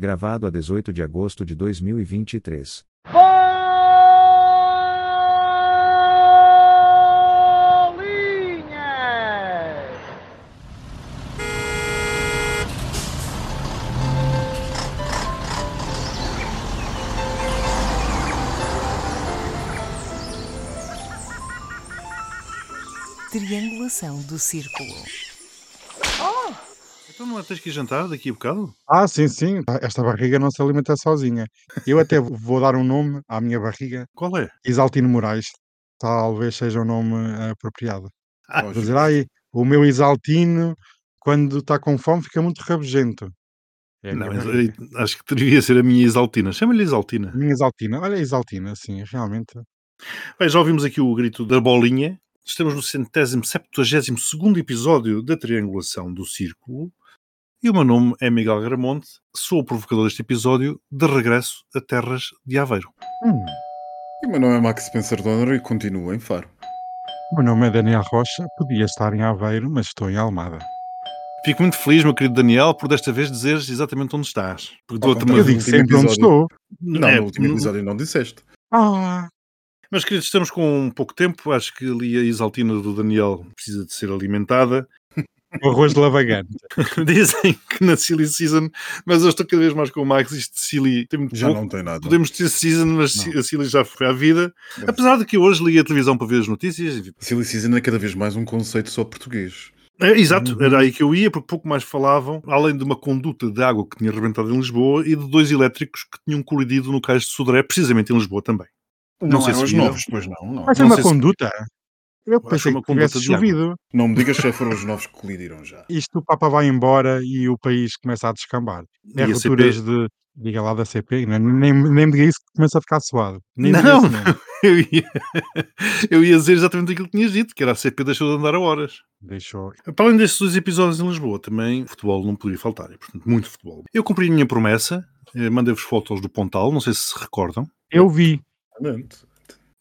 Gravado a 18 de agosto de 2023. Bolinhas! Triangulação do círculo. Não é tens que ir jantar daqui a bocado? Ah, sim, sim. Esta barriga não se alimenta sozinha. Eu até vou dar um nome à minha barriga. Qual é? Isaltino Moraes. Talvez seja o nome eh, apropriado. Ah, Vou dizer, ai, o meu Isaltino, quando está com fome, fica muito rabugento. É Não, acho que devia ser a minha Exaltina. Chama-lhe Exaltina. Minha Isaltina. Olha a Isaltina, sim, realmente. Bem, já ouvimos aqui o grito da bolinha. Estamos no centésimo, septuagésimo segundo episódio da Triangulação do Círculo. E o meu nome é Miguel Gramonte. Sou o provocador deste episódio de regresso a terras de Aveiro. Hum, E o meu nome é Max Spencer Donner e continuo em Faro. o meu nome é Daniel Rocha. Podia estar em Aveiro, mas estou em Almada. Fico muito feliz, meu querido Daniel, por desta vez dizeres exatamente onde estás. Porque dou-te contrário Eu uma... do digo último sempre onde episódio. estou. Não, É, no último episódio não disseste. Ah, Mas, queridos, estamos com pouco tempo. Acho que ali a Exaltina do Daniel precisa de ser alimentada. O arroz de lavagante. Dizem que na Silly Season, mas eu estou cada vez mais com o Max. Isto de Silly tem muito Já pouco. não tem nada. Podemos ter Season, mas Não. a Silly já foi à vida. Apesar de que eu hoje liguei a televisão para ver as notícias. Silly Season é cada vez mais um conceito só português. É, exato, era aí que eu ia, porque pouco mais falavam, além de uma conduta de água que tinha rebentado em Lisboa e de dois elétricos que tinham colidido no cais de Sodré, precisamente em Lisboa também. Não sei eram se os novos, pois não. Não, ser Não uma sei se- conduta. Eu pensei que tivesse chovido. não me digas se foram os novos que colidiram já. Isto o Papa vai embora e o país começa a descambar. É E a rupturas CP? de. Diga lá da CP, né? nem, nem me diga isso que começa a ficar suado. Nem Não, nome. Eu ia, eu ia dizer exatamente aquilo que tinhas dito, que era a CP deixou de andar a horas. Deixou. Para além destes dois episódios em Lisboa, também futebol não podia faltar, e, portanto, muito futebol. Eu cumpri a minha promessa, eh, mandei-vos fotos do Pontal, não sei se se recordam. Eu vi, Realmente.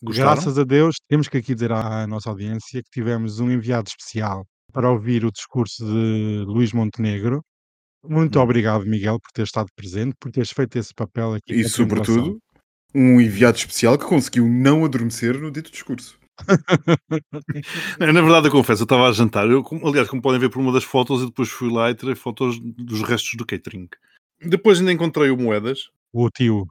Gostaram? graças a Deus, temos que aqui dizer à nossa audiência que tivemos um enviado especial para ouvir o discurso de Luís Montenegro. Muito Hum. obrigado, Miguel, por ter estado presente, por teres feito esse papel aqui. E sobretudo, um enviado especial que conseguiu não adormecer no dito discurso. Na verdade, eu confesso, eu estava a jantar. Eu, aliás, como podem ver por uma das fotos, eu depois fui lá e tirei fotos dos restos do catering. Depois ainda encontrei o Moedas. O tio.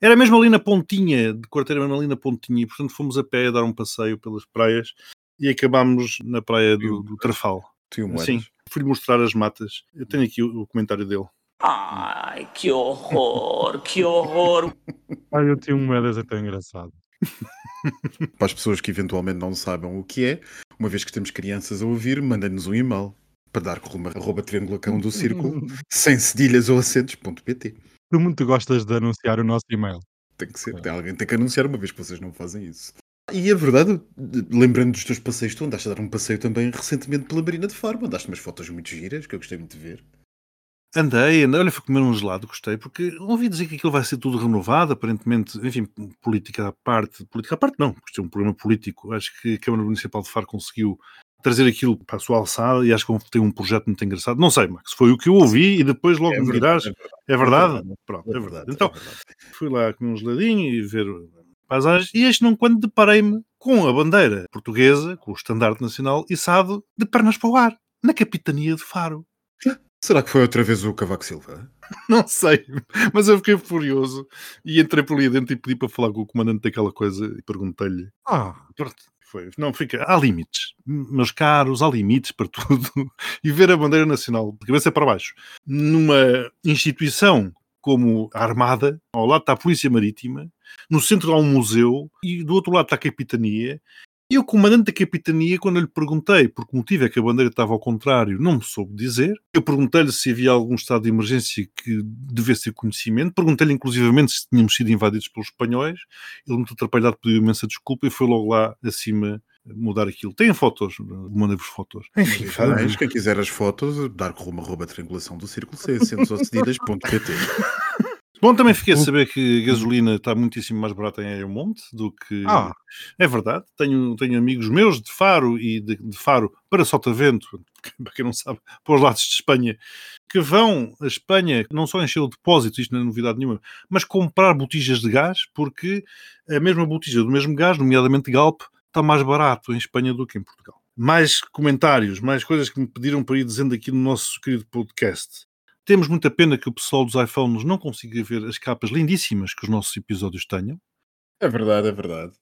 Era mesmo ali na pontinha, de quarteira mesmo ali na pontinha, e portanto fomos a pé a dar um passeio pelas praias e acabámos na praia do, do Trafal. Tio Moedas. Sim, fui mostrar as matas. Eu tenho aqui o, o comentário dele. Ai, que horror, que horror. Ai, o tio Moedas é tão engraçado. Para as pessoas que eventualmente não saibam o que é, uma vez que temos crianças a ouvir, mandem-nos um e-mail para dar com uma arroba triangulacão do círculo, sem cedilhas ou acentos.pt. Tu muito gostas de anunciar o nosso e-mail. Tem que ser, tem, alguém tem que anunciar uma vez que vocês não fazem isso. E é verdade, lembrando dos teus passeios, tu andaste a dar um passeio também recentemente pela Marina de Faro, mandaste umas fotos muito giras que eu gostei muito de ver. Andei, andei, olha, fui comer um gelado, gostei, porque ouvi dizer que aquilo vai ser tudo renovado, aparentemente, enfim, política à parte, política à parte não, porque isto é um programa político, acho que a Câmara Municipal de Faro conseguiu trazer aquilo para a sua alçada e acho que tem um projeto muito engraçado, não sei, Max, foi o que eu ouvi e depois logo me dirás, é é verdade? Pronto, é é verdade, verdade. é Então, verdade. fui lá comer um geladinho e ver paisagens, e este não quando deparei-me com a bandeira portuguesa, com o estandarte nacional, içado de pernas para o ar, na capitania de Faro. Será que foi outra vez o Cavaco Silva? Não sei, mas eu fiquei furioso e entrei por ali dentro e pedi para falar com o comandante daquela coisa e perguntei-lhe. Ah, Pronto, foi. Não, fica. Há limites, meus caros, há limites para tudo. E ver a bandeira nacional de cabeça para baixo numa instituição como a Armada, ao lado está a Polícia Marítima, no centro há um museu e do outro lado está a Capitania. E o comandante da capitania, quando eu lhe perguntei por que motivo é que a bandeira estava ao contrário, não me soube dizer. Eu perguntei-lhe se havia algum estado de emergência que devesse ter conhecimento. Perguntei-lhe, inclusivamente, se tínhamos sido invadidos pelos espanhóis. Ele, muito atrapalhado, pediu imensa desculpa e foi logo lá acima mudar aquilo. Tem fotos, mandei-vos fotos. Enfim, Mas, quem quiser as fotos, dar com uma arroba triangulação do círculo, sem cedilhas.pt. Bom, também fiquei a saber que a gasolina está muitíssimo mais barata em Ayamonte do que. Ah. É verdade. Tenho, tenho amigos meus de Faro e de, de Faro para Sotavento, para quem não sabe, para os lados de Espanha, que vão a Espanha não só encher o depósito, isto não é novidade nenhuma, mas comprar botijas de gás, porque a mesma botija do mesmo gás, nomeadamente Galp, está mais barato em Espanha do que em Portugal. Mais comentários, mais coisas que me pediram para ir dizendo aqui no nosso querido podcast. Temos muita pena que o pessoal dos iPhones não consiga ver as capas lindíssimas que os nossos episódios tenham. É verdade, é verdade.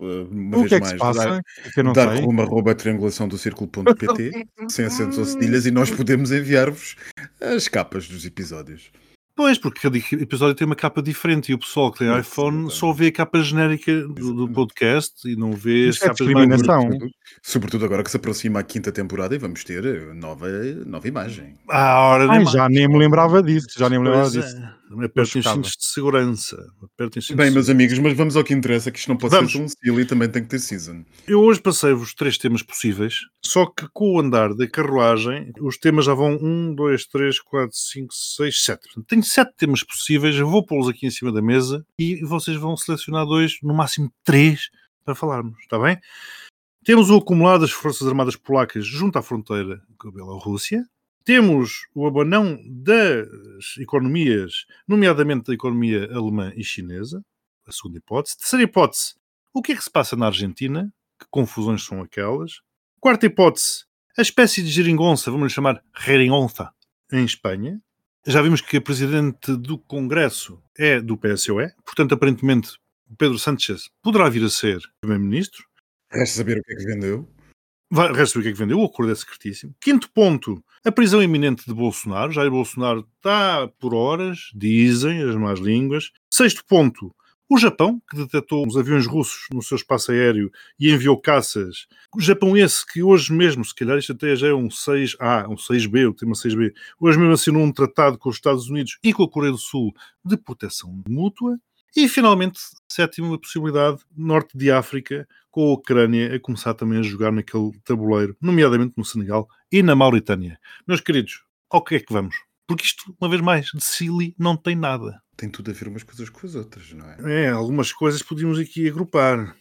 Uma O vez que é que se mais, passa? dar, não dar rumo arroba triangulação do círculo.pt sem acentos ou cedilhas e nós podemos enviar-vos as capas dos episódios. Pois, porque cada episódio tem uma capa diferente e o pessoal que tem Sim, iPhone exatamente. só vê a capa genérica do, do podcast e não vê as é capas mais discriminação. Sobretudo, sobretudo agora que se aproxima a quinta temporada e vamos ter eh, nova, nova imagem. À hora Ai, já nem me lembrava disso. Já nem me lembrava Pois disso. é. Apertem os cintos de segurança. Apertem cintos Bem, meus amigos, mas vamos ao que interessa, que isto não pode Vamos. ser tão silly, também tem que ter season. Eu hoje passei-vos três temas possíveis, só que com o andar da carruagem, os temas já vão um, dois, três, quatro, cinco, seis, sete. Portanto, tenho sete temas possíveis, eu vou pô-los aqui em cima da mesa e vocês vão selecionar dois, no máximo três, para falarmos, está bem? Temos o acumulado das Forças Armadas Polacas junto à fronteira com a Bielorrússia. Temos o abanão das economias, nomeadamente da economia alemã e chinesa, a segunda hipótese. Terceira hipótese, o que é que se passa na Argentina? Que confusões são aquelas? Quarta hipótese, a espécie de geringonça, vamos chamar geringonça, em Espanha. Já vimos que a presidente do Congresso é do PSOE, portanto, aparentemente, Pedro Sánchez poderá vir a ser primeiro-ministro. Resta saber o que é que vendeu. Saber o que é que vendeu, o acordo é secretíssimo. Quinto ponto, a prisão iminente de Bolsonaro. Jair Bolsonaro está por horas, dizem as más línguas. Sexto ponto, o Japão, que detectou os aviões russos no seu espaço aéreo e enviou caças. O Japão esse que hoje mesmo, se calhar isto até já é um 6A, um 6B, o tema 6B, hoje mesmo assinou um tratado com os Estados Unidos e com a Coreia do Sul de proteção mútua. E, finalmente, sétima possibilidade, norte de África, com a Ucrânia a começar também a jogar naquele tabuleiro, nomeadamente no Senegal e na Mauritânia. Meus queridos, ao que é que vamos? Porque isto, uma vez mais, de Silly não tem nada. Tem tudo a ver umas coisas com as outras, não é? É, algumas coisas podíamos aqui agrupar.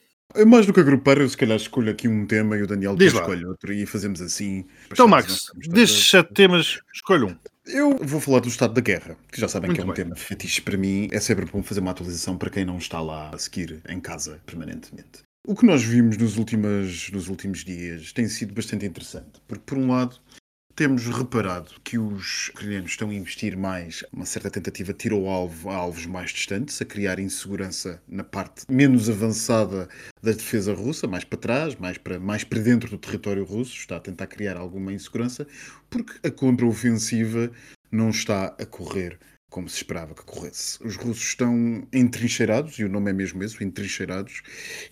Mais do que agrupar, eu se calhar escolho aqui um tema e o Daniel escolhe outro e fazemos assim. Então, Max, destes sete temas, escolha um. Eu vou falar do estado da guerra, que já sabem Muito que é um bem. tema fetiche para mim. É sempre bom fazer uma atualização para quem não está lá a seguir em casa permanentemente. O que nós vimos nos, últimas, nos últimos dias tem sido bastante interessante, porque por um lado temos reparado que os ucranianos estão a investir mais uma certa tentativa de tiro ao alvo a alvos mais distantes, a criar insegurança na parte menos avançada da defesa russa, mais para trás, mais para, mais para dentro do território russo, está a tentar criar alguma insegurança, porque a contraofensiva não está a correr como se esperava que corresse. Os russos estão entrincheirados, e o nome é mesmo esse, entrincheirados,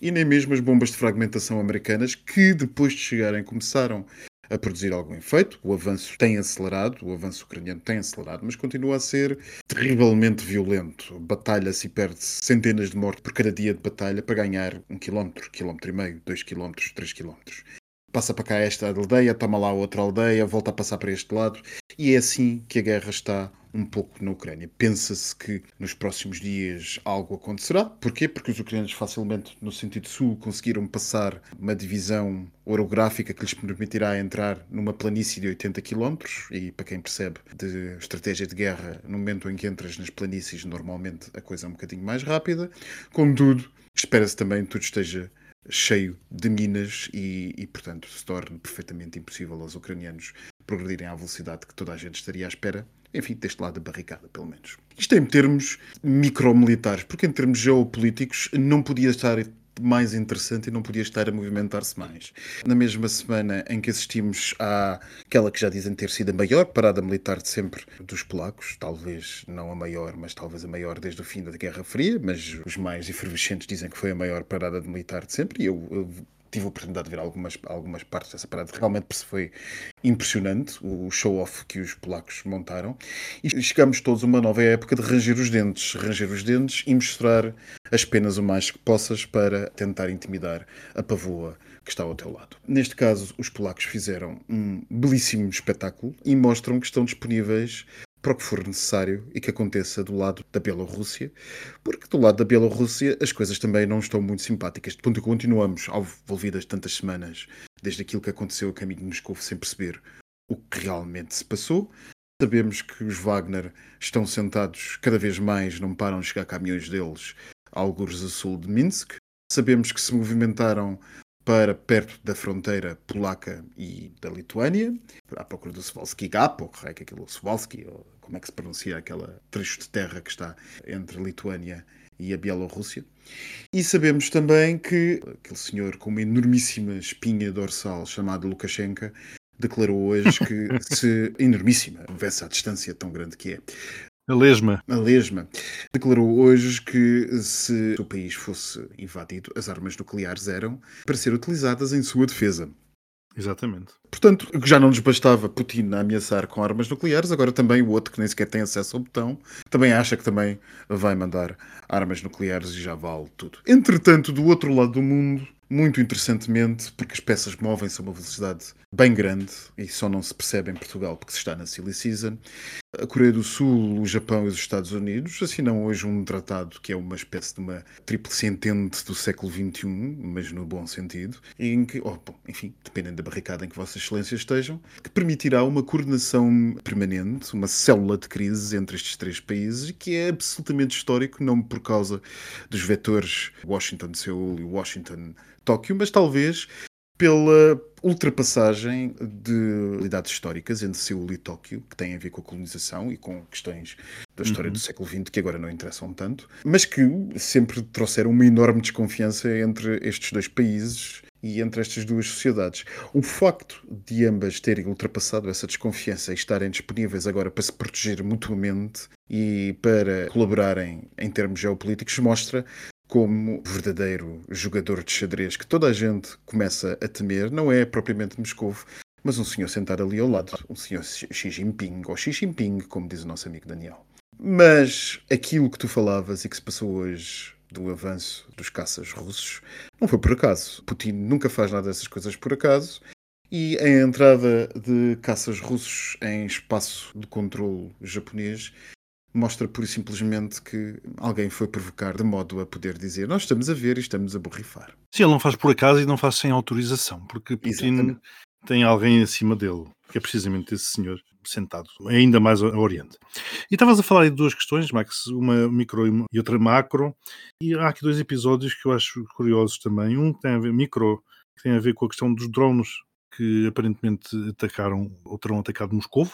e nem mesmo as bombas de fragmentação americanas, que depois de chegarem começaram a produzir algum efeito. O avanço tem acelerado, o avanço ucraniano tem acelerado, mas continua a ser terrivelmente violento. Batalha-se e perde-se centenas de mortes por cada dia de batalha para ganhar um quilómetro, quilómetro e meio, dois quilómetros, três quilómetros. Passa para cá esta aldeia, toma lá outra aldeia, volta a passar para este lado, e é assim que a guerra está um pouco na Ucrânia. Pensa-se que nos próximos dias algo acontecerá. Porquê? Porque os ucranianos facilmente, no sentido sul, conseguiram passar uma divisão orográfica que lhes permitirá entrar numa planície de 80 km e para quem percebe de estratégia de guerra, no momento em que entras nas planícies, normalmente a coisa é um bocadinho mais rápida. Contudo, espera-se também que tudo esteja cheio de minas e, e, portanto, se torne perfeitamente impossível aos ucranianos progredirem à velocidade que toda a gente estaria à espera. Enfim, deste lado da barricada, pelo menos. Isto em termos micromilitares, porque em termos geopolíticos não podia estar mais interessante e não podia estar a movimentar-se mais. Na mesma semana em que assistimos àquela que já dizem ter sido a maior parada militar de sempre dos polacos, talvez não a maior, mas talvez a maior desde o fim da Guerra Fria, mas os mais efervescentes dizem que foi a maior parada militar de sempre, e eu, eu tive a oportunidade de ver algumas, algumas partes dessa parada, realmente foi impressionante o show-off que os polacos montaram. E chegamos todos a uma nova época de ranger os dentes, ranger os dentes e mostrar as penas o mais que possas para tentar intimidar a pavoa que está ao teu lado. Neste caso, os polacos fizeram um belíssimo espetáculo e mostram que estão disponíveis para o que for necessário e que aconteça do lado da Bielorrússia, porque do lado da Bielorrússia as coisas também não estão muito simpáticas. De ponto que continuamos envolvidas tantas semanas desde aquilo que aconteceu a caminho de Moscou sem perceber o que realmente se passou. Sabemos que os Wagner estão sentados cada vez mais, não param de chegar caminhões deles, alguns a sul de Minsk. Sabemos que se movimentaram para perto da fronteira polaca e da Lituânia, à procura do Svalski Gap, ou que é aquilo Svalski, ou como é que se pronuncia aquela trecho de terra que está entre a Lituânia e a Bielorrússia. E sabemos também que aquele senhor com uma enormíssima espinha dorsal chamado Lukashenko declarou hoje que se enormíssima houvesse a distância tão grande que é, a lesma. A lesma. Declarou hoje que se o país fosse invadido, as armas nucleares eram para ser utilizadas em sua defesa. Exatamente. Portanto, já não nos bastava Putin a ameaçar com armas nucleares, agora também o outro que nem sequer tem acesso ao botão, também acha que também vai mandar armas nucleares e já vale tudo. Entretanto, do outro lado do mundo, muito interessantemente, porque as peças movem-se a uma velocidade bem grande e só não se percebe em Portugal porque se está na Silly Season. A Coreia do Sul, o Japão e os Estados Unidos assinam hoje um tratado que é uma espécie de uma tríplice entente do século XXI, mas no bom sentido, em que, oh, bom, enfim, dependendo da barricada em que Vossas Excelências estejam, que permitirá uma coordenação permanente, uma célula de crise entre estes três países, que é absolutamente histórico, não por causa dos vetores Washington-Seul e Washington-Tóquio, mas talvez pela ultrapassagem de realidades históricas entre Seul e Tóquio, que têm a ver com a colonização e com questões da história uhum. do século XX que agora não interessam tanto, mas que sempre trouxeram uma enorme desconfiança entre estes dois países e entre estas duas sociedades. O facto de ambas terem ultrapassado essa desconfiança e estarem disponíveis agora para se proteger mutuamente e para colaborarem em termos geopolíticos mostra como verdadeiro jogador de xadrez que toda a gente começa a temer, não é propriamente Moscou, mas um senhor sentado ali ao lado, um senhor Xi Jinping, ou Xi Jinping, como diz o nosso amigo Daniel. Mas aquilo que tu falavas e que se passou hoje do avanço dos caças russos não foi por acaso. Putin nunca faz nada dessas coisas por acaso. E a entrada de caças russos em espaço de controle japonês mostra pura e simplesmente que alguém foi provocar de modo a poder dizer nós estamos a ver e estamos a borrifar. Sim, ele não faz por acaso e não faz sem autorização, porque Putin Exatamente. tem alguém acima dele, que é precisamente esse senhor sentado, ainda mais a Oriente. E estavas a falar aí de duas questões, Max, uma micro e outra macro, e há aqui dois episódios que eu acho curiosos também. Um que tem a ver, micro, que tem a ver com a questão dos drones que aparentemente atacaram ou terão atacado Moscou,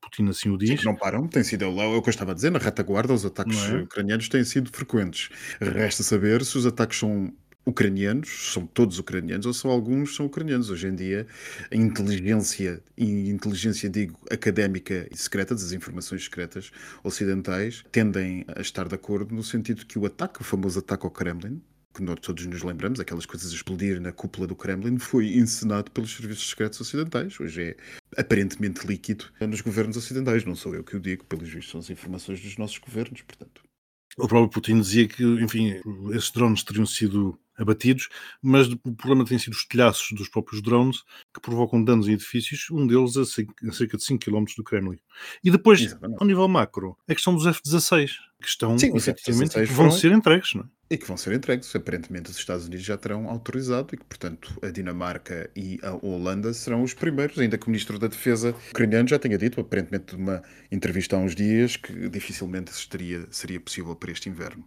Putin assim o diz. Sim, não param, tem sido lá o que eu estava a dizer, na retaguarda os ataques é? ucranianos têm sido frequentes. Resta saber se os ataques são ucranianos, são todos ucranianos ou são alguns são ucranianos. Hoje em dia, a inteligência, e inteligência digo académica e secreta, das informações secretas ocidentais, tendem a estar de acordo no sentido que o ataque, o famoso ataque ao Kremlin, que nós todos nos lembramos, aquelas coisas a explodir na cúpula do Kremlin, foi encenado pelos serviços secretos ocidentais. Hoje é aparentemente líquido nos governos ocidentais. Não sou eu que o digo, pelos vistos, são as informações dos nossos governos, portanto. O próprio Putin dizia que, enfim, esses drones teriam sido abatidos, mas o problema tem sido os telhaços dos próprios drones que provocam danos em edifícios, um deles a cerca de 5 km do Kremlin. E depois, Exatamente. ao nível macro, a questão dos F-16, que estão, Sim, efetivamente, que vão foram... ser entregues, não é? E que vão ser entregues. Aparentemente, os Estados Unidos já terão autorizado e que, portanto, a Dinamarca e a Holanda serão os primeiros, ainda que o Ministro da Defesa ucraniano já tenha dito, aparentemente, numa entrevista há uns dias, que dificilmente seria, seria possível para este inverno.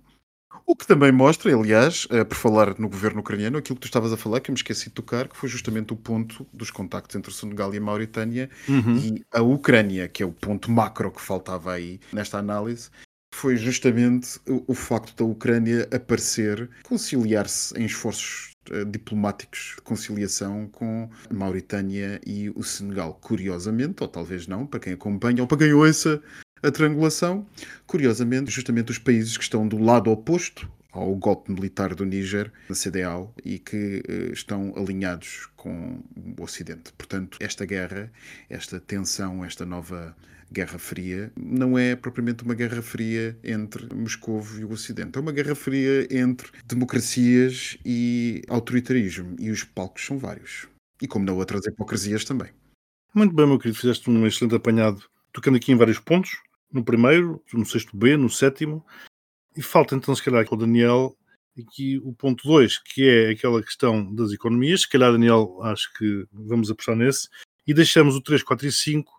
O que também mostra, aliás, eh, por falar no governo ucraniano, aquilo que tu estavas a falar, que eu me esqueci de tocar, que foi justamente o ponto dos contactos entre o Senegal e a Mauritânia uhum. e a Ucrânia, que é o ponto macro que faltava aí nesta análise, foi justamente o, o facto da Ucrânia aparecer, conciliar-se em esforços uh, diplomáticos de conciliação com a Mauritânia e o Senegal. Curiosamente, ou talvez não, para quem acompanha ou para quem ouça a triangulação, curiosamente, justamente os países que estão do lado oposto ao golpe militar do Níger, na CDAO, e que uh, estão alinhados com o Ocidente. Portanto, esta guerra, esta tensão, esta nova Guerra Fria, não é propriamente uma guerra fria entre Moscou e o Ocidente. É uma guerra fria entre democracias e autoritarismo. E os palcos são vários. E como não outras hipocrisias também. Muito bem, meu querido, fizeste um excelente apanhado, tocando aqui em vários pontos no primeiro, no sexto B, no sétimo, e falta então, se calhar, o Daniel aqui o ponto 2, que é aquela questão das economias. Se calhar, Daniel, acho que vamos apostar nesse. E deixamos o 3, 4 e 5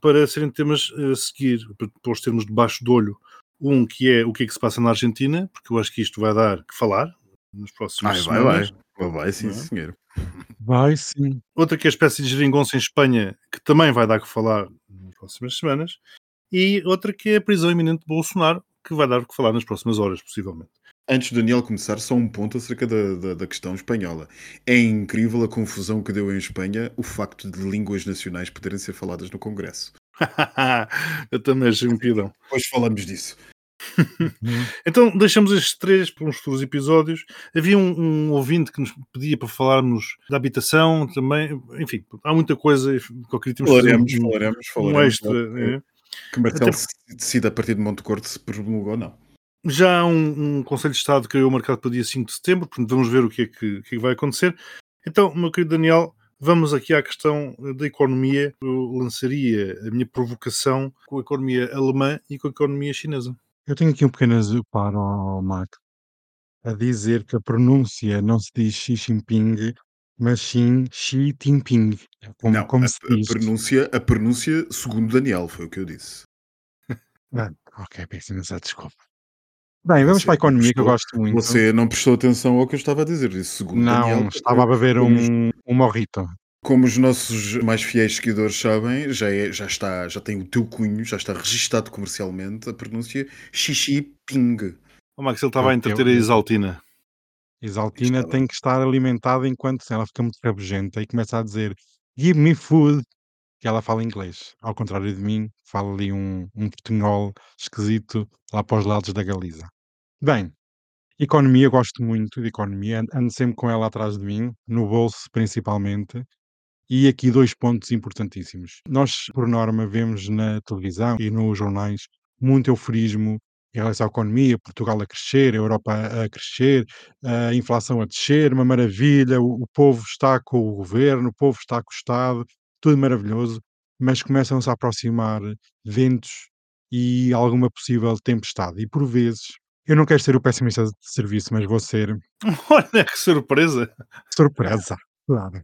para serem temas a seguir, para os termos debaixo do olho. Um que é o que é que se passa na Argentina, porque eu acho que isto vai dar que falar nos próximos Vai, vai, vai. Vai, vai, sim, Não é? senhor. Vai sim. Outra que é a espécie de geringonça em Espanha, que também vai dar que falar nas próximas semanas. E outra que é a prisão iminente de Bolsonaro, que vai dar que falar nas próximas horas, possivelmente. Antes do Daniel começar, só um ponto acerca da, da, da questão espanhola. É incrível a confusão que deu em Espanha o facto de línguas nacionais poderem ser faladas no Congresso. eu também achei um piadão. Depois falamos disso. Então deixamos estes três para uns futuros episódios. Havia um, um ouvinte que nos pedia para falarmos da habitação também. Enfim, há muita coisa que eu queria termos Falaremos, um, falaremos, um falaremos. extra. é. Que Marcelo Até- decide a partir de Montecorte se promulgou ou não. Já há um, um Conselho de Estado que criou o mercado para o dia 5 de setembro, portanto vamos ver o que é que, o que é que vai acontecer. Então, meu querido Daniel, vamos aqui à questão da economia. Eu lançaria a minha provocação com a economia alemã e com a economia chinesa. Eu tenho aqui um pequeno azul para o Mac a dizer que a pronúncia não se diz Xi Jinping, mas sim Xi Jinping. É Como, não, como a, se a diz. pronúncia, a pronúncia segundo Daniel, foi o que eu disse. Ah, ok, peço imensa desculpa. Bem, vamos Você para a economia que eu prestou- gosto muito. Você não prestou atenção ao que eu estava a dizer, disse segundo Não, Daniel. estava a beber um, um morrito. Como os nossos mais fiéis seguidores sabem, já, é, já está, já tem o teu cunho, já está registado comercialmente a pronúncia Xixi Ping. O Max, ele estava a Eu- entreter eu- a Exaltina. Exaltina Estava. tem que estar alimentada enquanto ela fica muito rabugenta e começa a dizer Give me food, que ela fala inglês. Ao contrário de mim, fala ali um, um portunhol esquisito lá para os lados da Galiza. Bem, economia, eu gosto muito de economia, ando sempre com ela atrás de mim, no bolso principalmente. E aqui dois pontos importantíssimos. Nós, por norma, vemos na televisão e nos jornais muito euforismo em relação à economia, Portugal a crescer, a Europa a a crescer, a inflação a descer, uma maravilha, o, o povo está com o governo, o povo está com o Estado, tudo maravilhoso, mas começam-se a aproximar ventos e alguma possível tempestade. E por vezes, eu não quero ser o pessimista de serviço, mas vou ser Olha que surpresa! surpresa. Claro.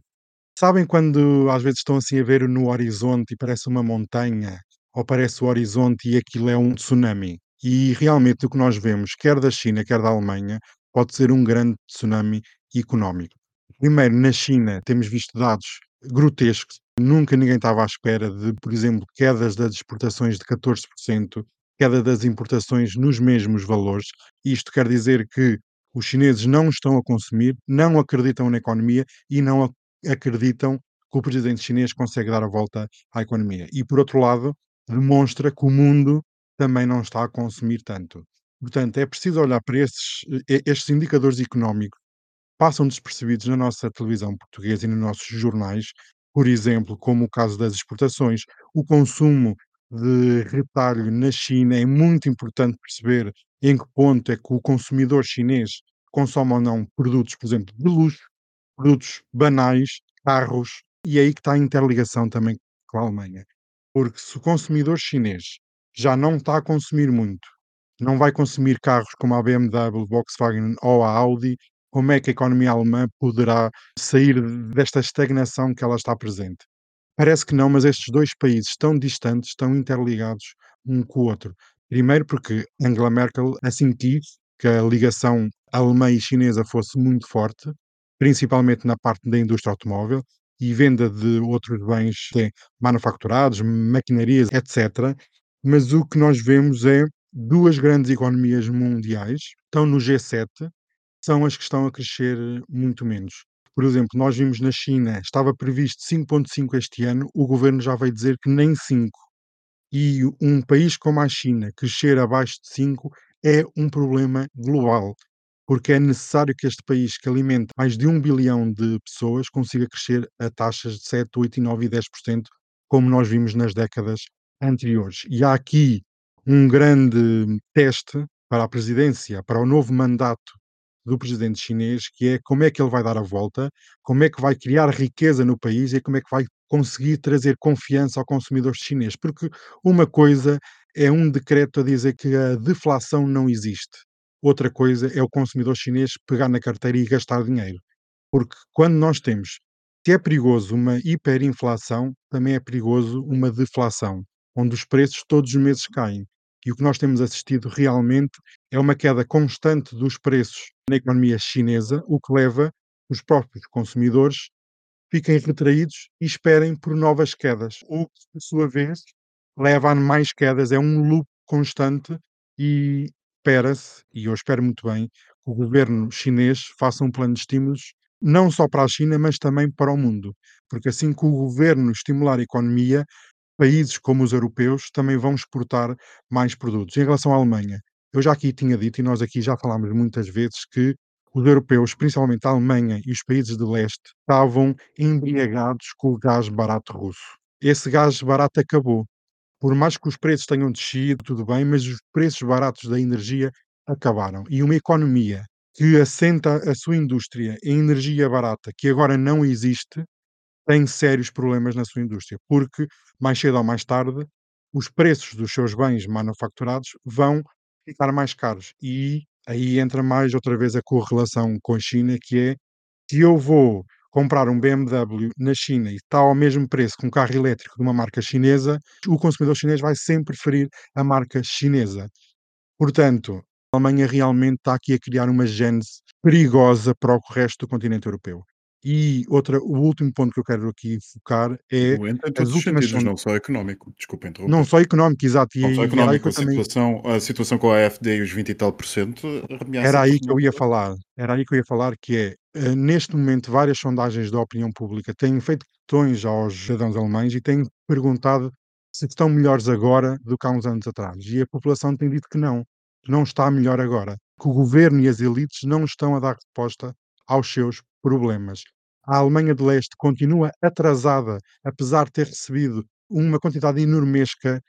Sabem quando às vezes estão assim a ver no horizonte e parece uma montanha, ou parece o horizonte e aquilo é um tsunami? E realmente o que nós vemos, quer da China, quer da Alemanha, pode ser um grande tsunami económico. Primeiro, na China, temos visto dados grotescos. Nunca ninguém estava à espera de, por exemplo, quedas das exportações de 14%, queda das importações nos mesmos valores. Isto quer dizer que os chineses não estão a consumir, não acreditam na economia e não acreditam que o presidente chinês consegue dar a volta à economia. E, por outro lado, demonstra que o mundo também não está a consumir tanto. Portanto, é preciso olhar para esses, eh, estes indicadores económicos passam despercebidos na nossa televisão portuguesa e nos nossos jornais, por exemplo, como o caso das exportações, o consumo de retalho na China, é muito importante perceber em que ponto é que o consumidor chinês consome ou não produtos, por exemplo, de luxo, produtos banais, carros, e é aí que está a interligação também com a Alemanha. Porque se o consumidor chinês já não está a consumir muito, não vai consumir carros como a BMW, Volkswagen ou a Audi, como é que a economia alemã poderá sair desta estagnação que ela está presente? Parece que não, mas estes dois países estão distantes, estão interligados um com o outro. Primeiro porque Angela Merkel assim quis que a ligação alemã e chinesa fosse muito forte, principalmente na parte da indústria automóvel e venda de outros bens manufaturados, maquinarias, etc. Mas o que nós vemos é duas grandes economias mundiais estão no G7, são as que estão a crescer muito menos. Por exemplo, nós vimos na China, estava previsto 5,5 este ano, o governo já veio dizer que nem 5. E um país como a China crescer abaixo de 5 é um problema global, porque é necessário que este país, que alimenta mais de 1 bilhão de pessoas, consiga crescer a taxas de 7, 8, 9 e 10%, como nós vimos nas décadas anteriores. E há aqui um grande teste para a presidência, para o novo mandato do presidente chinês, que é como é que ele vai dar a volta, como é que vai criar riqueza no país e como é que vai conseguir trazer confiança ao consumidor chinês. Porque uma coisa é um decreto a dizer que a deflação não existe. Outra coisa é o consumidor chinês pegar na carteira e gastar dinheiro. Porque quando nós temos, se é perigoso uma hiperinflação, também é perigoso uma deflação, onde os preços todos os meses caem. E o que nós temos assistido realmente é uma queda constante dos preços na economia chinesa, o que leva os próprios consumidores fiquem retraídos e esperem por novas quedas, o que, por sua vez, leva a mais quedas. É um loop constante e espera-se, e eu espero muito bem, que o governo chinês faça um plano de estímulos não só para a China, mas também para o mundo. Porque assim que o governo estimular a economia, países como os europeus também vão exportar mais produtos. Em relação à Alemanha, eu já aqui tinha dito, e nós aqui já falámos muitas vezes, que os europeus, principalmente a Alemanha e os países de leste, estavam embriagados com o gás barato russo. Esse gás barato acabou. Por mais que os preços tenham descido, tudo bem, mas os preços baratos da energia acabaram. E uma economia que assenta a sua indústria em energia barata, que agora não existe, tem sérios problemas na sua indústria, porque mais cedo ou mais tarde os preços dos seus bens manufaturados vão ficar mais caros. E aí entra mais outra vez a correlação com a China, que é se eu vou comprar um BMW na China e está ao mesmo preço que um carro elétrico de uma marca chinesa, o consumidor chinês vai sempre preferir a marca chinesa. Portanto, a Alemanha realmente está aqui a criar uma gênese perigosa para o resto do continente europeu. E outra, o último ponto que eu quero aqui focar é as últimas sentidos, não só económico. Desculpa interromper. não só económico, exato, e, Não só económico, a também situação, a situação com a AFD e os 20 e tal por cento Era aí que eu ia falar, era aí que eu ia falar, que é, eh, neste momento várias sondagens da opinião pública têm feito questões aos cidadãos alemães e têm perguntado se estão melhores agora do que há uns anos atrás. E a população tem dito que não, que não está melhor agora, que o governo e as elites não estão a dar resposta aos seus problemas. A Alemanha de Leste continua atrasada, apesar de ter recebido uma quantidade enormesca,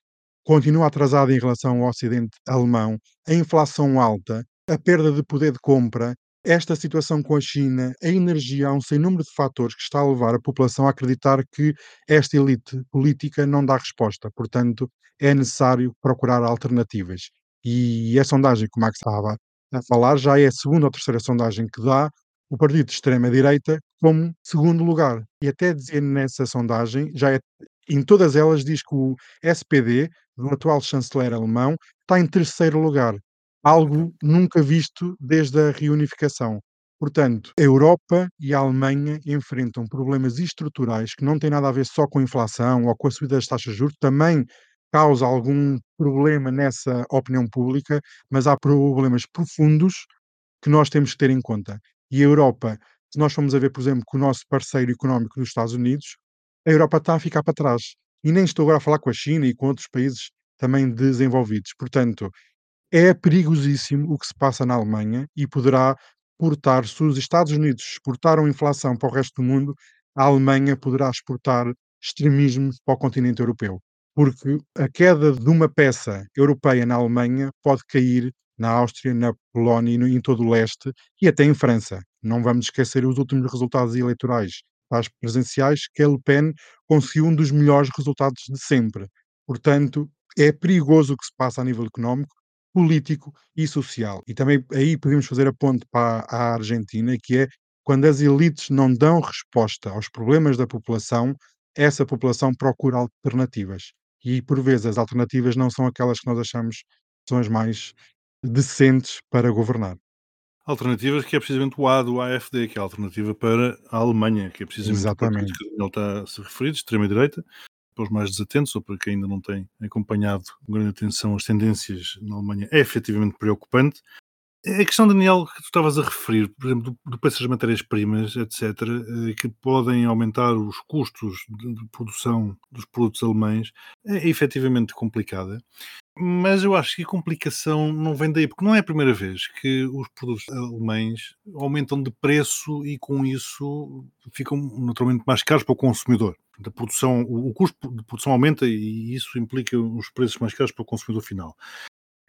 continua atrasada em relação ao Ocidente alemão, a inflação alta, a perda de poder de compra, esta situação com a China, a energia, há um sem número de fatores que está a levar a população a acreditar que esta elite política não dá resposta. Portanto, é necessário procurar alternativas. E a sondagem que o Max estava a falar já é a segunda ou terceira sondagem que dá o partido de extrema-direita como segundo lugar. E até dizer nessa sondagem, já é, em todas elas diz que o SPD, do atual chanceler alemão, está em terceiro lugar algo nunca visto desde a reunificação. Portanto, a Europa e a Alemanha enfrentam problemas estruturais que não têm nada a ver só com a inflação ou com a subida das taxas de juros, também causa algum problema nessa opinião pública, mas há problemas profundos que nós temos que ter em conta. E a Europa, se nós formos a ver, por exemplo, com o nosso parceiro económico dos Estados Unidos, a Europa está a ficar para trás. E nem estou agora a falar com a China e com outros países também desenvolvidos. Portanto, é perigosíssimo o que se passa na Alemanha e poderá portar, se os Estados Unidos exportaram inflação para o resto do mundo, a Alemanha poderá exportar extremismo para o continente europeu. Porque a queda de uma peça europeia na Alemanha pode cair na Áustria, na Polónia e no- em todo o leste e até em França. Não vamos esquecer os últimos resultados eleitorais às presenciais, que a Le Pen conseguiu um dos melhores resultados de sempre. Portanto, é perigoso o que se passa a nível económico, político e social. E também aí podemos fazer a ponte para a Argentina, que é quando as elites não dão resposta aos problemas da população, essa população procura alternativas. E por vezes as alternativas não são aquelas que nós achamos que são as mais decentes para governar. Alternativas que é precisamente o A do AFD, que é a alternativa para a Alemanha, que é precisamente Exatamente. que Daniel está a se referir, de extrema-direita, para os mais desatentos ou para quem ainda não tem acompanhado com grande atenção as tendências na Alemanha, é efetivamente preocupante. A questão, Daniel, que tu estavas a referir, por exemplo, do, preço das matérias-primas, etc., eh, que podem aumentar os custos de, de produção dos produtos alemães, é efetivamente complicada. Mas eu acho que a complicação não vem daí, porque não é a primeira vez que os produtos alemães aumentam de preço e com isso ficam naturalmente mais caros para o consumidor. Portanto, A produção, o custo de produção aumenta e isso implica os preços mais caros para o consumidor final.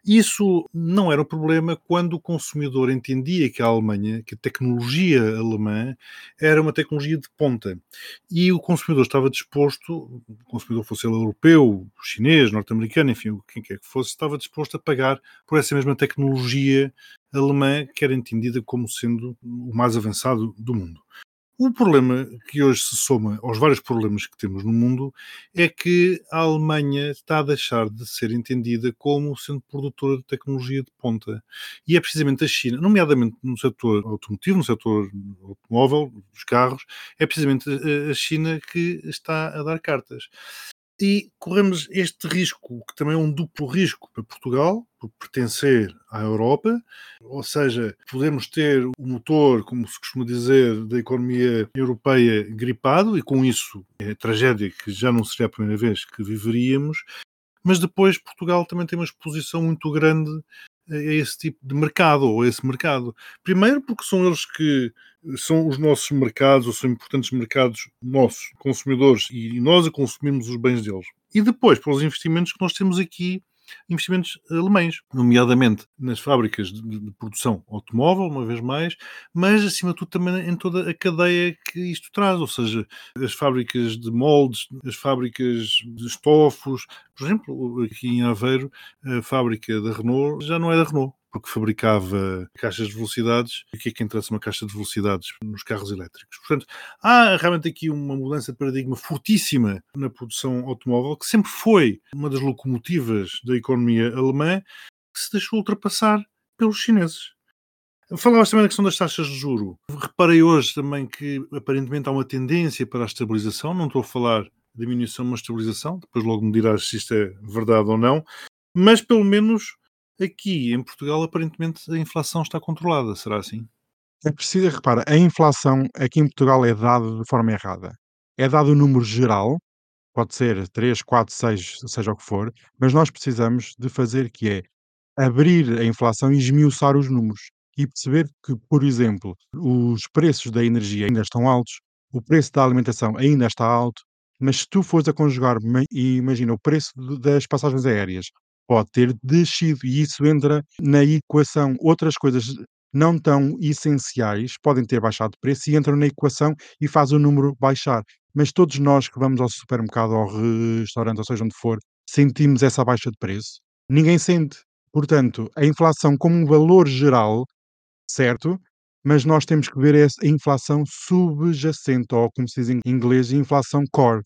Isso não era um problema quando o consumidor entendia que a Alemanha, que a tecnologia alemã era uma tecnologia de ponta. E o consumidor estava disposto, o consumidor fosse ele europeu, chinês, norte-americano, enfim, quem quer que fosse, estava disposto a pagar por essa mesma tecnologia alemã que era entendida como sendo o mais avançado do mundo. O problema que hoje se soma aos vários problemas que temos no mundo é que a Alemanha está a deixar de ser entendida como sendo produtora de tecnologia de ponta. E é precisamente a China, nomeadamente no setor automotivo, no setor automóvel, dos carros, é precisamente a China que está a dar cartas e corremos este risco, que também é um duplo risco para Portugal, por pertencer à Europa, ou seja, podemos ter o motor, como se costuma dizer, da economia europeia gripado, e com isso é tragédia que já não seria a primeira vez que viveríamos, mas depois Portugal também tem uma exposição muito grande a esse tipo de mercado, ou a esse mercado. Primeiro porque são eles que são os nossos mercados, ou são importantes mercados nossos, consumidores, e nós consumimos os bens deles. E depois, pelos investimentos que nós temos aqui investimentos alemães, nomeadamente nas fábricas de, de, produção automóvel, uma vez mais, mas acima de tudo também em toda a cadeia que isto traz, ou seja, as fábricas de moldes, as fábricas de estofos, por exemplo, aqui em Aveiro, a fábrica da Renault já não é da Renault, porque fabricava caixas de velocidades. E o que é que interessa uma caixa de velocidades nos carros elétricos? Portanto, há realmente aqui uma mudança de paradigma fortíssima na produção automóvel, que sempre foi uma das locomotivas da economia alemã, que se deixou ultrapassar pelos chineses. Falavas também da questão das taxas de juro. Reparei hoje também que aparentemente há uma tendência para a estabilização. Não estou a falar diminuição, mas estabilização. Depois logo me dirás se isto é verdade ou não. Mas pelo menos Aqui em Portugal, aparentemente, a inflação está controlada, será assim? É preciso, repara, a inflação aqui em Portugal é dada de forma errada. É dado o número geral, pode ser 3, 4, 6, seja o que for, mas nós precisamos de fazer que é abrir a inflação e esmiuçar os números e perceber que, por exemplo, os preços da energia ainda estão altos, o preço da alimentação ainda está alto, mas se tu fores a conjugar, imagina o preço das passagens aéreas pode ter descido e isso entra na equação. Outras coisas não tão essenciais podem ter baixado de preço e entram na equação e faz o número baixar. Mas todos nós que vamos ao supermercado, ao restaurante, ou seja onde for, sentimos essa baixa de preço? Ninguém sente. Portanto, a inflação como um valor geral, certo? Mas nós temos que ver a inflação subjacente, ou como se diz em inglês, inflação core,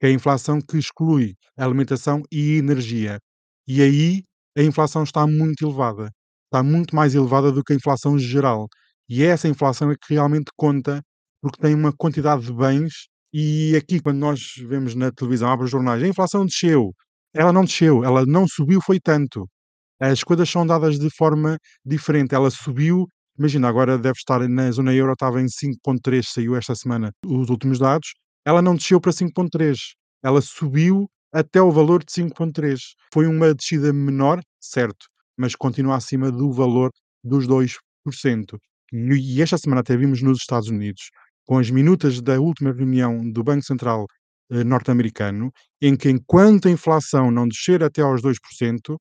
que é a inflação que exclui alimentação e energia. E aí a inflação está muito elevada. Está muito mais elevada do que a inflação geral. E essa inflação é que realmente conta, porque tem uma quantidade de bens. E aqui, quando nós vemos na televisão, abre os jornais, a inflação desceu. Ela não desceu, ela não subiu, foi tanto. As coisas são dadas de forma diferente. Ela subiu, imagina, agora deve estar na zona euro, estava em 5,3, saiu esta semana os últimos dados. Ela não desceu para 5,3. Ela subiu até o valor de 5,3. Foi uma descida menor, certo, mas continua acima do valor dos 2%. E esta semana até vimos nos Estados Unidos, com as minutas da última reunião do Banco Central eh, norte-americano, em que enquanto a inflação não descer até aos 2%,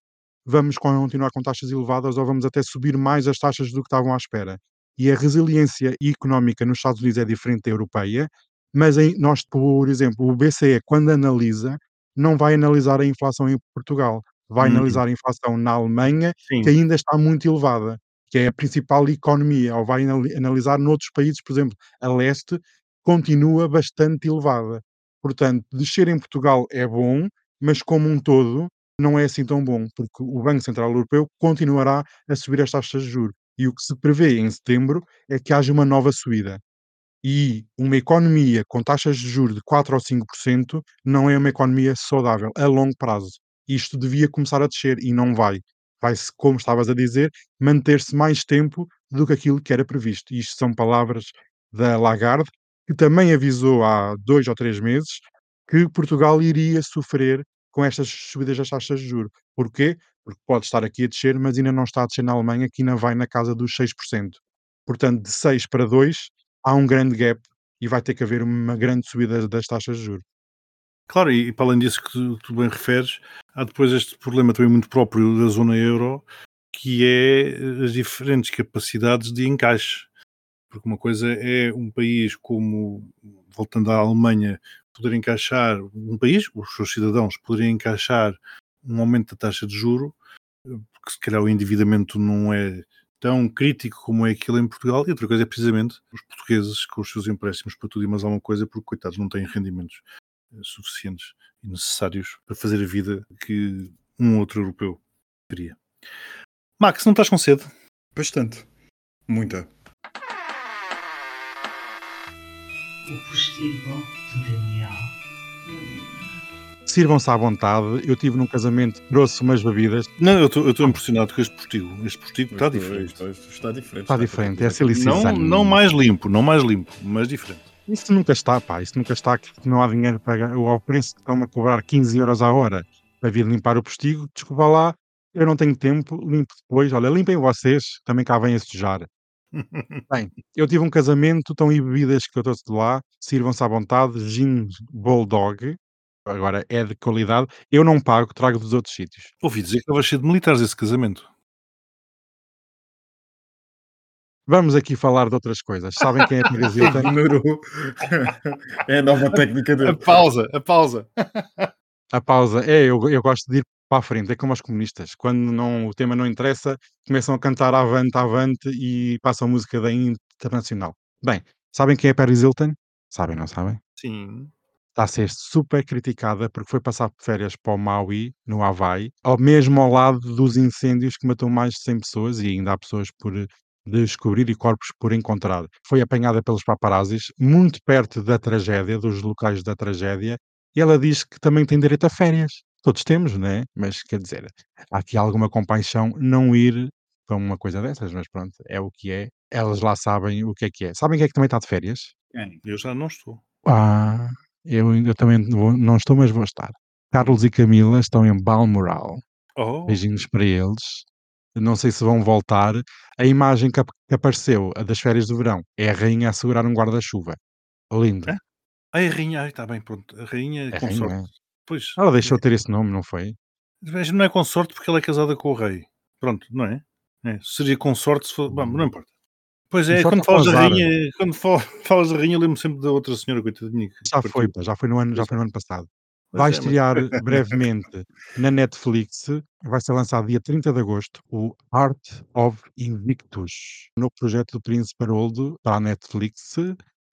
vamos continuar com taxas elevadas ou vamos até subir mais as taxas do que estavam à espera. E a resiliência económica nos Estados Unidos é diferente da europeia, mas nós, por exemplo, o BCE, quando analisa, não vai analisar a inflação em Portugal, vai Uhum. analisar a inflação na Alemanha, que Sim. ainda está muito elevada, que é a principal economia, ou vai anali analisar noutros países, por exemplo, a leste, continua bastante elevada. Portanto, descer em Portugal é bom, mas como um todo não é assim tão bom, porque o Banco Central Europeu continuará a subir as taxas de juros. E o que se prevê em setembro é que haja uma nova subida. E uma economia com taxas de juros de 4 ou 5% não é uma economia saudável a longo prazo. Isto devia começar a descer e não vai. Vai-se, como estavas a dizer, manter-se mais tempo do que aquilo que era previsto. Isto são palavras da Lagarde, que também avisou há dois ou três meses que Portugal iria sofrer com estas subidas das taxas de juros. Porquê? Porque pode estar aqui a descer, mas ainda não está a descer na Alemanha, que ainda vai na casa dos 6%. Portanto, de 6 para 2, há um grande gap e vai ter que haver uma grande subida das taxas de juros. Claro, e, para além disso que tu, tu bem referes, há depois este problema também muito próprio da zona euro, que é as diferentes capacidades de encaixe. Porque uma coisa é um país como, voltando à Alemanha, poder encaixar, um país, os seus cidadãos, poderem encaixar um aumento da taxa de juro, porque se calhar o endividamento não é tão crítico como é aquilo em Portugal, e outra coisa é precisamente os portugueses com os seus empréstimos para tudo e mais alguma coisa, porque coitados não têm rendimentos eh, suficientes e necessários para fazer a vida que um outro europeu queria. Max, não estás com sede? Bastante. Muita. O postigo de Daniel. Sirvam-se à vontade. Eu tive num casamento, trouxe umas bebidas. Não, eu estou impressionado com este postigo. Este postigo está Isto- diferente. Está diferente. Está diferente, é silicizante. Não, não mais limpo, não mais limpo, mas diferente. Isso nunca está, pá. Isso nunca está que não há dinheiro para. Ao preço que estão a cobrar 15 euros a hora para vir limpar o postigo, desculpa lá, eu não tenho tempo, limpo depois. Olha, limpem vocês, também cá vêm a sujar. Bem, eu tive um casamento, estão aí bebidas que eu trouxe de lá, sirvam-se à vontade, gin Bulldog, agora é de qualidade. Eu não pago, trago dos outros sítios. Ouvi dizer que estava cheio de militares esse casamento. Vamos aqui falar de outras coisas. Sabem quem é Pires Hilton? Ignorou. é a nova técnica A dele. pausa, a pausa. A pausa. É, eu, eu gosto de ir para a frente, é como os comunistas. Quando não, o tema não interessa, começam a cantar avante, avante e passam música da internacional. Bem, sabem quem é Paris Hilton? Sabem, não sabem? Sim. Está a ser super criticada porque foi passar férias para o Maui, no Havaí, ao mesmo ao lado dos incêndios que matou mais de 100 pessoas e ainda há pessoas por descobrir e corpos por encontrar. Foi apanhada pelos paparazzis, muito perto da tragédia, dos locais da tragédia, e ela diz que também tem direito a férias. Todos temos, né? Mas quer dizer, há aqui alguma compaixão não ir para uma coisa dessas, mas pronto, é o que é. Elas lá sabem o que é que é. Sabem quem é que também está de férias? Eu já não estou. Ah, eu ainda também vou- não estou, mas vou estar. Carlos e Camila estão em Balmoral. Oh, Beijinhos para eles. Não sei se vão voltar. A imagem que, que apareceu, a das férias do verão, é a rainha a segurar um guarda-chuva. Lindo. É? ai, a rainha, ai, está bem, pronto. A rainha É consorte. rainha, Pois, Ela deixou de ter esse nome, não foi? mas não é consorte porque ela é casada com o rei. Pronto, não é? É, Seria consorte se for. Bom, não importa. Pois é, quando falas da rainha, quando fal- falas da rainha, lembro sempre da outra senhora, coitadinha. Já foi, já foi no ano, já foi no ano passado. Vai é, estrear brevemente na Netflix, vai ser lançado dia 30 de agosto, o Art of Invictus, no projeto do Príncipe Haroldo para a Netflix,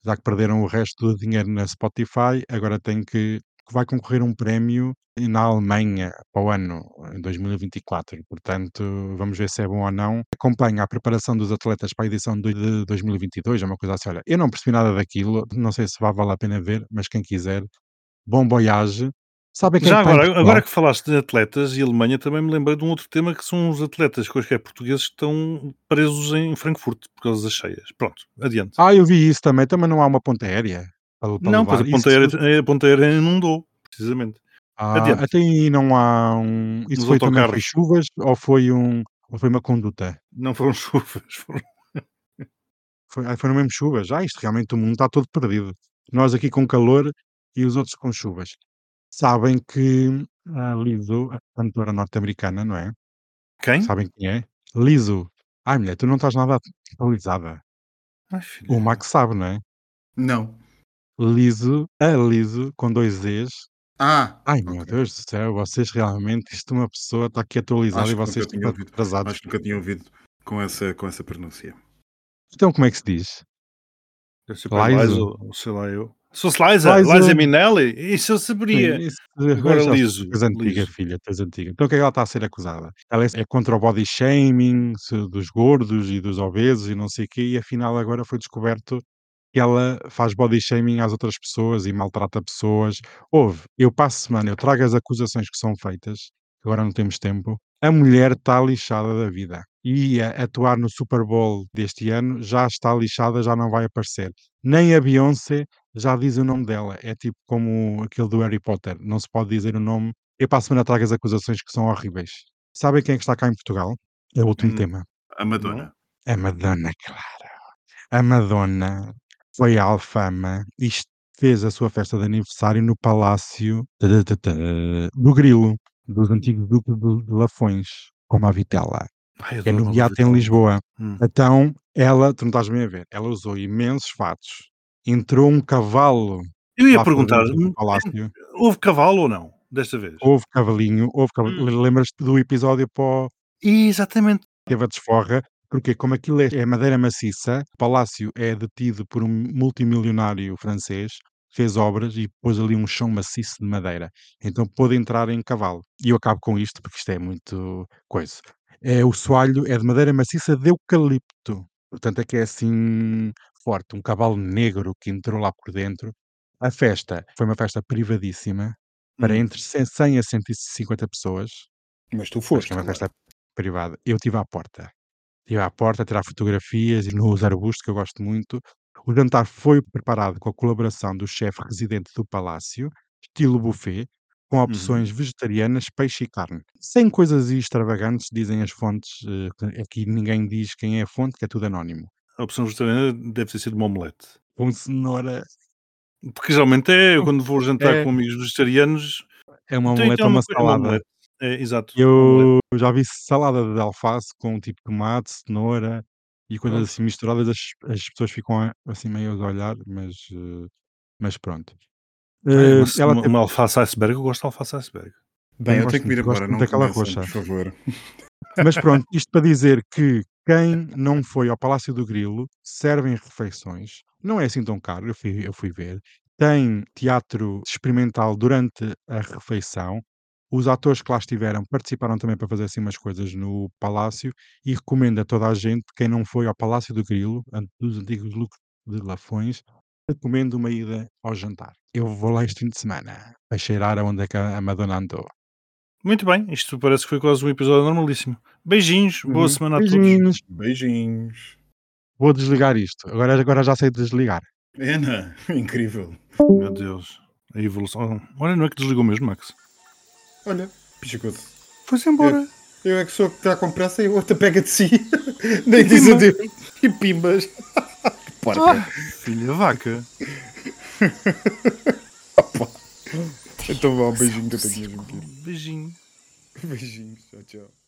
já que perderam o resto do dinheiro na Spotify, agora tem que que vai concorrer a um prémio na Alemanha para o ano, em 2024. Portanto, vamos ver se é bom ou não. Acompanha a preparação dos atletas para a edição de de 2022, é uma coisa assim. Olha, eu não percebi nada daquilo, não sei se vai valer a pena ver, mas quem quiser, bom voyage. Sabem quem Já é agora, Portugal? agora que falaste de atletas e Alemanha, também me lembrei de um outro tema que são os atletas quaisquer portugueses que estão presos em Frankfurt por causa das cheias. Pronto, adiante. Ah, eu vi isso também. Também não há uma ponta aérea para, para não, pois a ponta, Isso- aérea, a ponta aérea inundou, precisamente. Ah, adiante. até aí não há um. Isso Nos foi também foi autocarros. chuvas ou foi um ou foi uma conduta? Não foram chuvas, foram Foi, ah, foram mesmo chuvas. Ah, isto realmente o mundo está todo perdido. Nós aqui com calor e os outros com chuvas. Sabem que a Lizzo, a cantora norte-americana, não é? quem? Sabem quem é? Lizzo. Ai, mulher, tu não estás nada atualizada. Ai. O Max sabe, não é? Não. Lizzo, a Lizzo, com dois E's. Ah! Ai, meu ok. Deus do céu, vocês realmente, isto uma pessoa está aqui atualizada Acho e vocês estão ouvido. atrasados. Acho que nunca tinha ouvido com essa, com essa pronúncia. Então como é que se diz? Ou sei lá eu. Fosse Liza, Liza. Liza Minelli, isso eu saberia. Sim, isso- Agora liso, Tens antiga, liso. filha, tens antiga. Então o que é que ela está a ser acusada? Ela é, é contra o body shaming dos gordos e dos obesos e não sei o quê, e afinal agora foi descoberto que ela faz body shaming às outras pessoas e maltrata pessoas. Houve, eu passo semana, eu trago as acusações que são feitas, agora não temos tempo. A mulher está lixada da vida. E a atuar no Super Bowl deste ano já está lixada, já não vai aparecer. Nem a Beyoncé já diz o nome dela. É tipo como aquele do Harry Potter. Não se pode dizer o nome. Eu a semana trago as acusações que são horríveis. Sabem quem é que está cá em Portugal? É o último Hum. tema. A Madonna. A Madonna, claro. A Madonna foi à Alfama. Isto fez a sua festa de aniversário no Palácio do Grilo, dos antigos duques de de Lafões, como a Vitela, Ai, que é no uma Beato em. Lisboa. Hum. Então, ela, tu não estás bem a ver, ela usou imensos fatos, entrou um cavalo Eu ia lá perguntar, dentro do hum, palácio, houve cavalo ou não? Desta vez? houve cavalinho, houve cavalinho. Hum. Lembras-te do episódio o Exatamente. teve a desforra, porque como aquilo é é madeira maciça, o palácio é detido por um multimilionário francês, fez obras e pôs ali um chão maciço de madeira. Então pôde entrar em cavalo. E eu acabo com isto, porque isto é muito coisa. É, o soalho é de madeira maciça de eucalipto. Portanto, é que é assim forte. Um cavalo negro que entrou lá por dentro. A festa foi uma festa privadíssima para Hum. entre 100 100 a 150 pessoas. Mas tu Sabes foste, é uma festa privada. Eu estive à porta. Estive à porta a tirar fotografias e nos arbustos, que eu gosto muito. O jantar foi preparado com a colaboração do chefe residente do palácio, estilo buffet, com opções vegetarianas, peixe e carne. Sem coisas extravagantes, dizem as fontes, eh, que aqui ninguém diz quem é a fonte, que é tudo anónimo. A opção vegetariana deve ter sido uma omelete. Com cenoura, Porque geralmente é, eu quando vou jantar É. com amigos vegetarianos, é uma então, omelete então ou uma coisa- uma salada. omelete. É, exato. Eu já vi salada de alface com tipo tomate, cenoura e coisas Pronto. assim misturadas. As, as pessoas ficam a- assim meio a olhar, mas, eh, mas pronto. Ah, Eh, uma, ela uma, teve, uma alface iceberg, eu gosto de alface iceberg. Bem, eu gosto tenho que ir muito, gosto embora, muito não daquela começam, roxa. por favor. Mas pronto, isto para dizer que quem não foi ao Palácio do Grilo servem refeições. Não é assim tão caro, eu fui, eu fui ver. Tem teatro experimental durante a refeição. Os atores que lá estiveram participaram também para fazer assim umas coisas no Palácio e recomendo a toda a gente, quem não foi ao Palácio do Grilo, dos antigos lucros de Lafões, recomendo uma ida ao jantar. Eu vou lá este fim de semana para cheirar aonde é que a a Madonna andou. Muito bem, isto parece que foi quase um episódio normalíssimo. Beijinhos, boa Uhum. semana a todos. Beijinhos. Beijinhos. Vou desligar isto. Agora, agora já sei desligar. Ana, incrível. Meu Deus, a evolução. Olha, não é que desligou mesmo, Max? Olha, pichacote. Foi-se embora. Eu é que sou que está com pressa e a outra pega de si. Nem diz adeus. E pimbas. Porca. Ah, filha vaca. Então vá, um beijinho eu ir. Beijinho. Beijinhos. Tchau, tchau.